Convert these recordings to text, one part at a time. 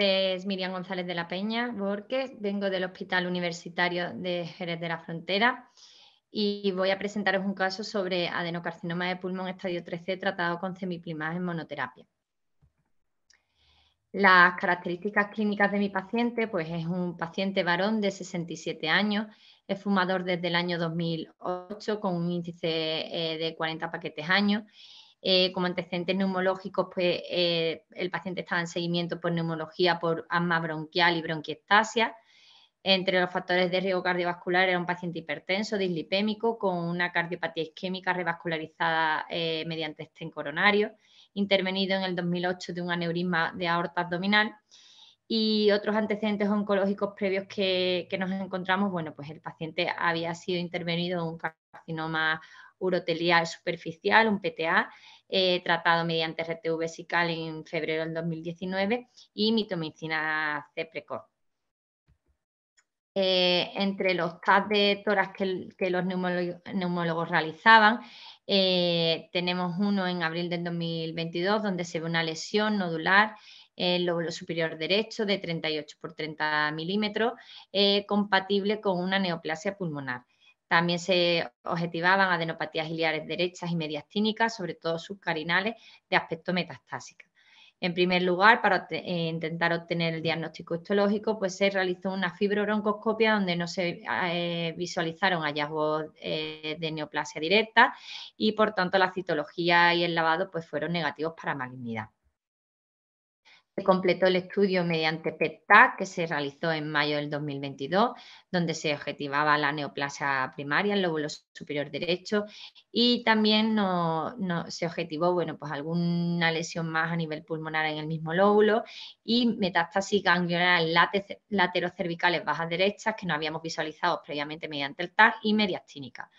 nombre es Miriam González de la Peña Borges, vengo del Hospital Universitario de Jerez de la Frontera y voy a presentaros un caso sobre adenocarcinoma de pulmón estadio 3C tratado con semiplimaz en monoterapia. Las características clínicas de mi paciente, pues es un paciente varón de 67 años, es fumador desde el año 2008 con un índice eh, de 40 paquetes años eh, como antecedentes neumológicos, pues eh, el paciente estaba en seguimiento por neumología por asma bronquial y bronquiectasia. Entre los factores de riesgo cardiovascular era un paciente hipertenso, dislipémico, con una cardiopatía isquémica revascularizada eh, mediante estén coronario, intervenido en el 2008 de un aneurisma de aorta abdominal y otros antecedentes oncológicos previos que, que, nos encontramos, bueno, pues el paciente había sido intervenido en un carcinoma urotelial superficial, un PTA, eh, tratado mediante RTV vesical en febrero del 2019 y mitomicina C precoz. Eh, entre los TAS de toras que, los neumólogos, realizaban, eh, tenemos uno en abril del 2022 donde se ve una lesión nodular en el lóbulo superior derecho de 38 por 30 milímetros, compatible con una neoplasia pulmonar. También se objetivaban adenopatías iliares derechas y mediastínicas, sobre todo subcarinales de aspecto metastásico. En primer lugar, para eh, intentar obtener el diagnóstico histológico, pues se realizó una fibrobroncoscopia donde no se eh, visualizaron hallazgos eh, de neoplasia directa y, por tanto, la citología y el lavado pues, fueron negativos para malignidad. Se completó el estudio mediante PET-TAC que se realizó en mayo del 2022, donde se objetivaba la neoplasia primaria, el lóbulo superior derecho, y también no, se objetivó bueno, pues alguna lesión más a nivel pulmonar en el mismo lóbulo y metástasis ganglionar laterocervicales bajas derechas que no habíamos visualizado previamente mediante el TAC y mediastínica.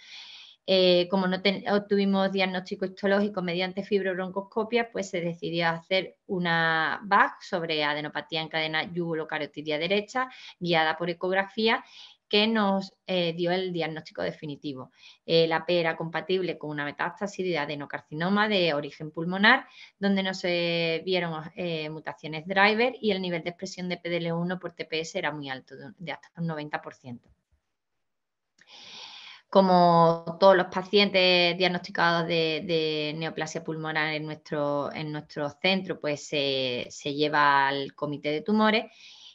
Eh, como no obtuvimos diagnóstico histológico mediante fibrobroncoscopia, pues se decidió hacer una BAC sobre adenopatía en cadena yugulocarotidia derecha, guiada por ecografía, que nos eh, dio el diagnóstico definitivo. Eh, la P era compatible con una metástasis de adenocarcinoma de origen pulmonar, donde no se vieron mutaciones driver y el nivel de expresión de PDL1 por TPS era muy alto, de hasta un 90%. Como todos los pacientes diagnosticados de, neoplasia pulmonar en nuestro, en nuestro centro, pues se, lleva al comité de tumores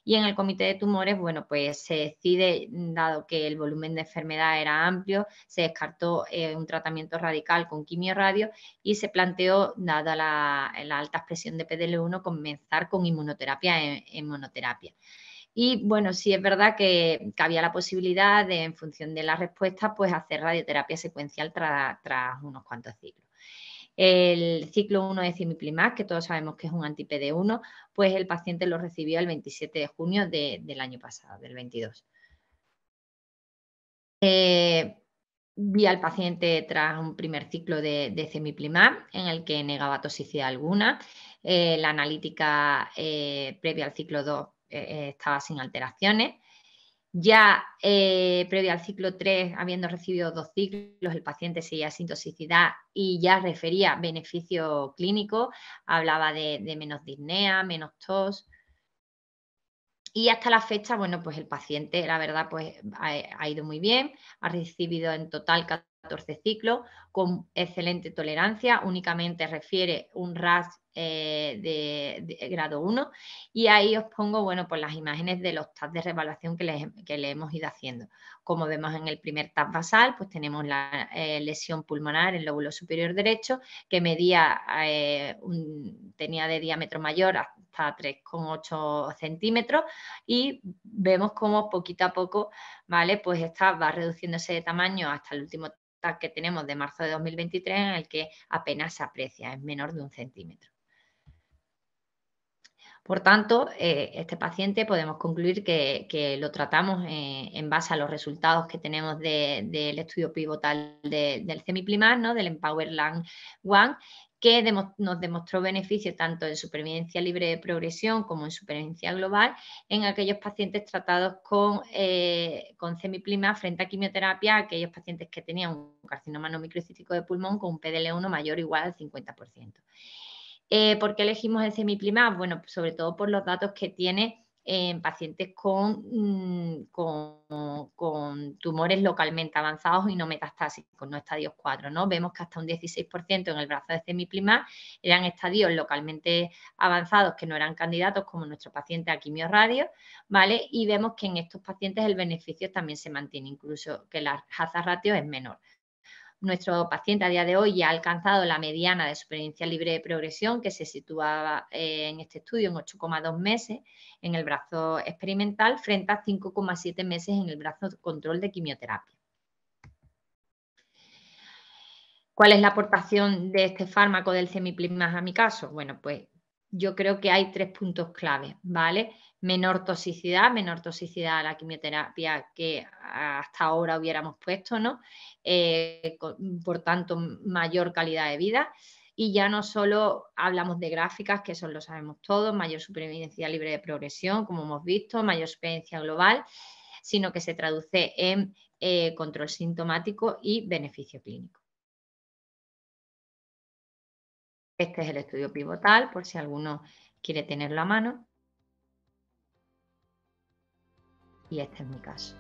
y en el comité de tumores, bueno, pues se decide, dado que el volumen de enfermedad era amplio, se descartó eh, un tratamiento radical con quimioradio y se planteó, dada la, alta expresión de PDL1, comenzar con inmunoterapia en monoterapia. Y bueno, sí es verdad que, había la posibilidad de, en función de la respuesta, pues hacer radioterapia secuencial tras unos cuantos ciclos. El ciclo 1 de cimiplimab, que todos sabemos que es un anti-PD1, pues el paciente lo recibió el 27 de junio del año pasado, del 22. Eh, vi al paciente tras un primer ciclo de, de en el que negaba toxicidad alguna. Eh, la analítica eh, previa al ciclo 2 eh, estaba sin alteraciones. Ya eh, previo al ciclo 3, habiendo recibido dos ciclos, el paciente seguía sin toxicidad y ya refería beneficio clínico, hablaba de, menos disnea, menos tos. Y hasta la fecha, bueno, pues el paciente, la verdad, pues ha, ha ido muy bien, ha recibido en total 14 ciclos con excelente tolerancia, únicamente refiere un RAS eh, de, grado 1 y ahí os pongo, bueno, pues las imágenes de los TAS de revaluación que le, hemos ido haciendo. Como vemos en el primer TAS basal, pues tenemos la eh, lesión pulmonar en el lóbulo superior derecho que medía, eh, tenía de diámetro mayor hasta 3,8 centímetros y vemos cómo poquito a poco, ¿vale? Pues esta va reduciéndose de tamaño hasta el último que tenemos de marzo de 2023 en el que apenas se aprecia, es menor de un centímetro. Por tanto, eh, este paciente podemos concluir que, lo tratamos eh, en base a los resultados que tenemos del estudio pivotal del Semiplimar, ¿no? del Empower Land One, que nos demostró beneficio tanto en supervivencia libre de progresión como en supervivencia global en aquellos pacientes tratados con, eh, con frente a quimioterapia, aquellos pacientes que tenían un carcinoma no microcítico de pulmón con un PDL1 mayor o igual al 50%. Eh, ¿Por qué elegimos el semiplimab? Bueno, sobre todo por los datos que tiene en pacientes mm, con, con, tumores localmente avanzados y no metastásicos, no estadios 4. ¿no? Vemos que hasta un 16% en el brazo de semiplimab eran estadios localmente avanzados que no eran candidatos, como nuestro paciente a quimioradio, ¿vale? Y vemos que en estos pacientes el beneficio también se mantiene, incluso que la hazard ratio es menor. Nuestro paciente a día de hoy ya ha alcanzado la mediana de supervivencia libre de progresión, que se situaba eh, en este estudio en 8,2 meses en el brazo experimental, frente a 5,7 meses en el brazo control de quimioterapia. ¿Cuál es la aportación de este fármaco del semiplimaz a mi caso? Bueno, pues yo creo que hay tres puntos clave, ¿vale? Menor toxicidad, menor toxicidad a la quimioterapia que hasta ahora hubiéramos puesto, ¿no? Eh, por tanto, mayor calidad de vida. Y ya no solo hablamos de gráficas, que eso lo sabemos todos, mayor supervivencia libre de progresión, como hemos visto, mayor supervivencia global, sino que se traduce en eh, control sintomático y beneficio clínico. Este es el estudio pivotal, por si alguno quiere tenerlo a mano. Y este es mi caso.